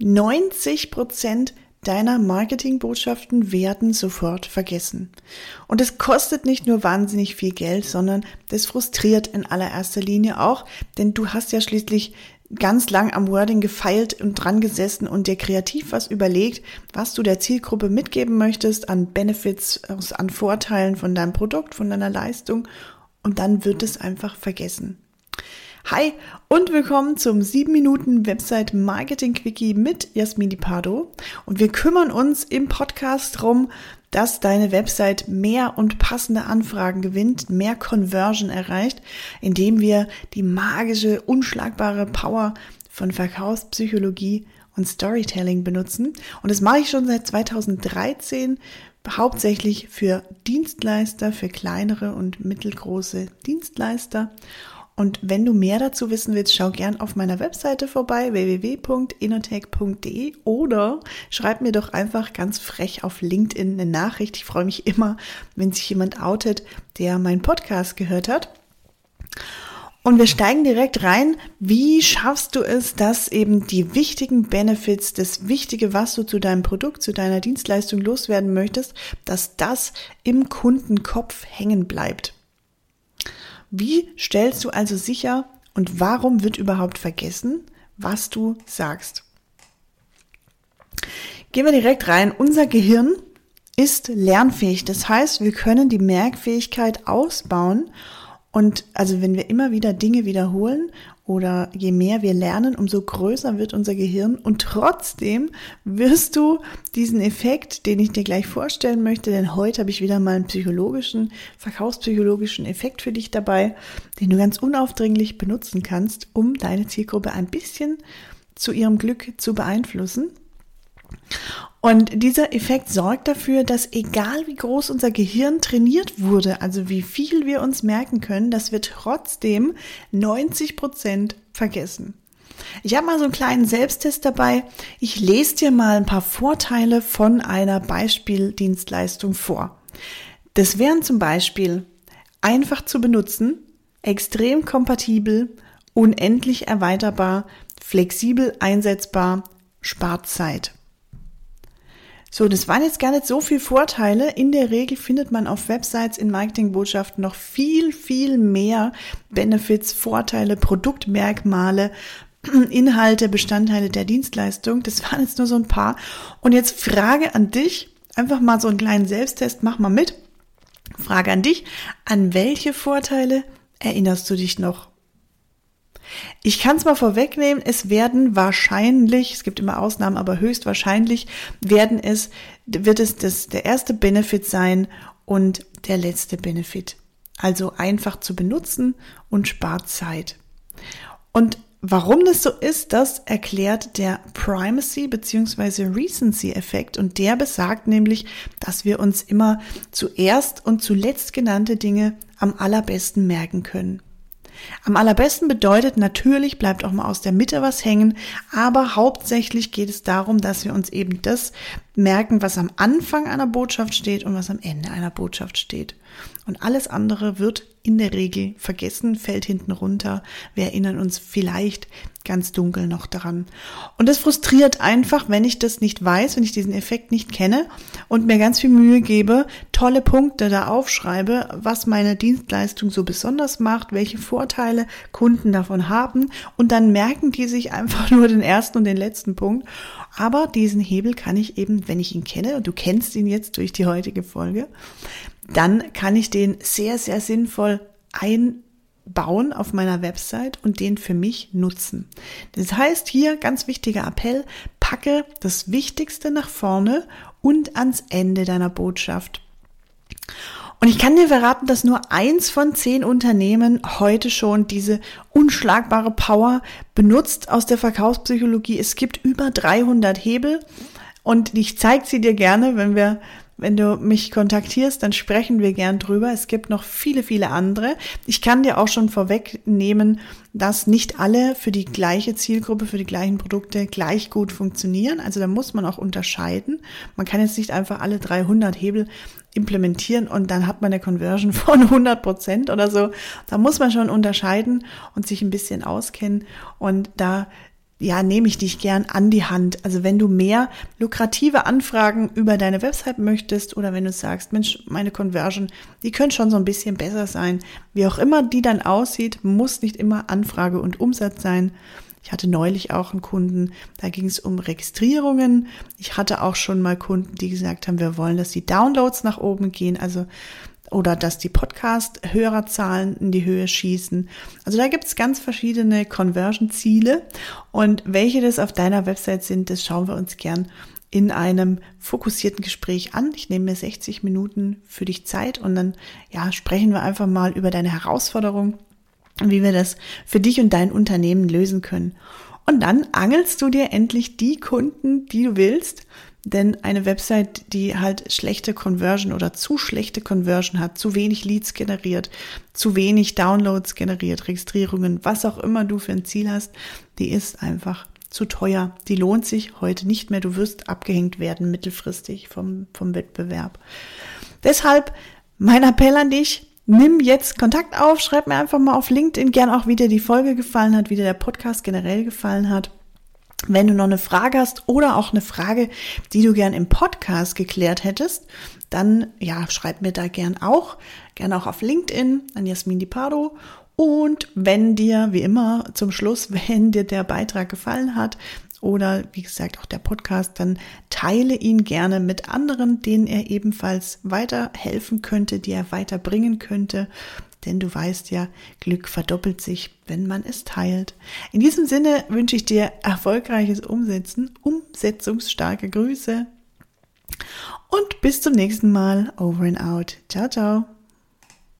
90 Prozent deiner Marketingbotschaften werden sofort vergessen. Und es kostet nicht nur wahnsinnig viel Geld, sondern das frustriert in allererster Linie auch, denn du hast ja schließlich ganz lang am Wording gefeilt und dran gesessen und dir kreativ was überlegt, was du der Zielgruppe mitgeben möchtest an Benefits, an Vorteilen von deinem Produkt, von deiner Leistung und dann wird es einfach vergessen. Hi und willkommen zum 7 Minuten Website Marketing Quickie mit Jasmini Pardo. Und wir kümmern uns im Podcast darum, dass deine Website mehr und passende Anfragen gewinnt, mehr Conversion erreicht, indem wir die magische, unschlagbare Power von Verkaufspsychologie und Storytelling benutzen. Und das mache ich schon seit 2013 hauptsächlich für Dienstleister, für kleinere und mittelgroße Dienstleister. Und wenn du mehr dazu wissen willst, schau gern auf meiner Webseite vorbei, www.inotech.de oder schreib mir doch einfach ganz frech auf LinkedIn eine Nachricht. Ich freue mich immer, wenn sich jemand outet, der meinen Podcast gehört hat. Und wir steigen direkt rein. Wie schaffst du es, dass eben die wichtigen Benefits, das Wichtige, was du zu deinem Produkt, zu deiner Dienstleistung loswerden möchtest, dass das im Kundenkopf hängen bleibt? Wie stellst du also sicher und warum wird überhaupt vergessen, was du sagst? Gehen wir direkt rein. Unser Gehirn ist lernfähig. Das heißt, wir können die Merkfähigkeit ausbauen und also wenn wir immer wieder Dinge wiederholen oder je mehr wir lernen, umso größer wird unser Gehirn und trotzdem wirst du diesen Effekt, den ich dir gleich vorstellen möchte, denn heute habe ich wieder mal einen psychologischen, verkaufspsychologischen Effekt für dich dabei, den du ganz unaufdringlich benutzen kannst, um deine Zielgruppe ein bisschen zu ihrem Glück zu beeinflussen. Und dieser Effekt sorgt dafür, dass egal wie groß unser Gehirn trainiert wurde, also wie viel wir uns merken können, dass wir trotzdem 90 Prozent vergessen. Ich habe mal so einen kleinen Selbsttest dabei. Ich lese dir mal ein paar Vorteile von einer Beispieldienstleistung vor. Das wären zum Beispiel einfach zu benutzen, extrem kompatibel, unendlich erweiterbar, flexibel einsetzbar, spart Zeit. So, das waren jetzt gar nicht so viele Vorteile. In der Regel findet man auf Websites in Marketingbotschaften noch viel, viel mehr Benefits, Vorteile, Produktmerkmale, Inhalte, Bestandteile der Dienstleistung. Das waren jetzt nur so ein paar. Und jetzt Frage an dich. Einfach mal so einen kleinen Selbsttest. Mach mal mit. Frage an dich. An welche Vorteile erinnerst du dich noch? Ich kann es mal vorwegnehmen, es werden wahrscheinlich, es gibt immer Ausnahmen, aber höchstwahrscheinlich werden es, wird es das, der erste Benefit sein und der letzte Benefit. Also einfach zu benutzen und spart Zeit. Und Warum das so ist, das erklärt der Primacy bzw. Recency Effekt und der besagt nämlich, dass wir uns immer zuerst und zuletzt genannte Dinge am allerbesten merken können. Am allerbesten bedeutet natürlich, bleibt auch mal aus der Mitte was hängen, aber hauptsächlich geht es darum, dass wir uns eben das merken, was am Anfang einer Botschaft steht und was am Ende einer Botschaft steht. Und alles andere wird in der Regel vergessen, fällt hinten runter. Wir erinnern uns vielleicht ganz dunkel noch daran. Und das frustriert einfach, wenn ich das nicht weiß, wenn ich diesen Effekt nicht kenne und mir ganz viel Mühe gebe, tolle Punkte da aufschreibe, was meine Dienstleistung so besonders macht, welche Vorteile Kunden davon haben und dann merken die sich einfach nur den ersten und den letzten Punkt. Aber diesen Hebel kann ich eben, wenn ich ihn kenne, und du kennst ihn jetzt durch die heutige Folge, dann kann ich den sehr, sehr sinnvoll einbauen auf meiner Website und den für mich nutzen. Das heißt hier ganz wichtiger Appell, packe das Wichtigste nach vorne und ans Ende deiner Botschaft. Und ich kann dir verraten, dass nur eins von zehn Unternehmen heute schon diese unschlagbare Power benutzt aus der Verkaufspsychologie. Es gibt über 300 Hebel und ich zeige sie dir gerne, wenn wir wenn du mich kontaktierst, dann sprechen wir gern drüber. Es gibt noch viele, viele andere. Ich kann dir auch schon vorwegnehmen, dass nicht alle für die gleiche Zielgruppe, für die gleichen Produkte gleich gut funktionieren. Also da muss man auch unterscheiden. Man kann jetzt nicht einfach alle 300 Hebel implementieren und dann hat man eine Conversion von 100 Prozent oder so. Da muss man schon unterscheiden und sich ein bisschen auskennen. Und da ja, nehme ich dich gern an die Hand. Also wenn du mehr lukrative Anfragen über deine Website möchtest oder wenn du sagst, Mensch, meine Conversion, die können schon so ein bisschen besser sein. Wie auch immer die dann aussieht, muss nicht immer Anfrage und Umsatz sein. Ich hatte neulich auch einen Kunden, da ging es um Registrierungen. Ich hatte auch schon mal Kunden, die gesagt haben, wir wollen, dass die Downloads nach oben gehen. Also oder dass die Podcast-Hörerzahlen in die Höhe schießen. Also da gibt es ganz verschiedene Conversion-Ziele und welche das auf deiner Website sind, das schauen wir uns gern in einem fokussierten Gespräch an. Ich nehme mir 60 Minuten für dich Zeit und dann ja, sprechen wir einfach mal über deine Herausforderung wie wir das für dich und dein Unternehmen lösen können. Und dann angelst du dir endlich die Kunden, die du willst, denn eine Website, die halt schlechte Conversion oder zu schlechte Conversion hat, zu wenig Leads generiert, zu wenig Downloads generiert, Registrierungen, was auch immer du für ein Ziel hast, die ist einfach zu teuer. Die lohnt sich heute nicht mehr. Du wirst abgehängt werden mittelfristig vom, vom Wettbewerb. Deshalb mein Appell an dich, nimm jetzt Kontakt auf, schreib mir einfach mal auf LinkedIn gern auch, wie dir die Folge gefallen hat, wie dir der Podcast generell gefallen hat. Wenn du noch eine Frage hast oder auch eine Frage, die du gern im Podcast geklärt hättest, dann ja, schreib mir da gern auch, gern auch auf LinkedIn an Jasmin Di Pardo. Und wenn dir, wie immer, zum Schluss, wenn dir der Beitrag gefallen hat oder wie gesagt auch der Podcast, dann teile ihn gerne mit anderen, denen er ebenfalls weiterhelfen könnte, die er weiterbringen könnte denn du weißt ja, Glück verdoppelt sich, wenn man es teilt. In diesem Sinne wünsche ich dir erfolgreiches Umsetzen, umsetzungsstarke Grüße und bis zum nächsten Mal. Over and out. Ciao, ciao.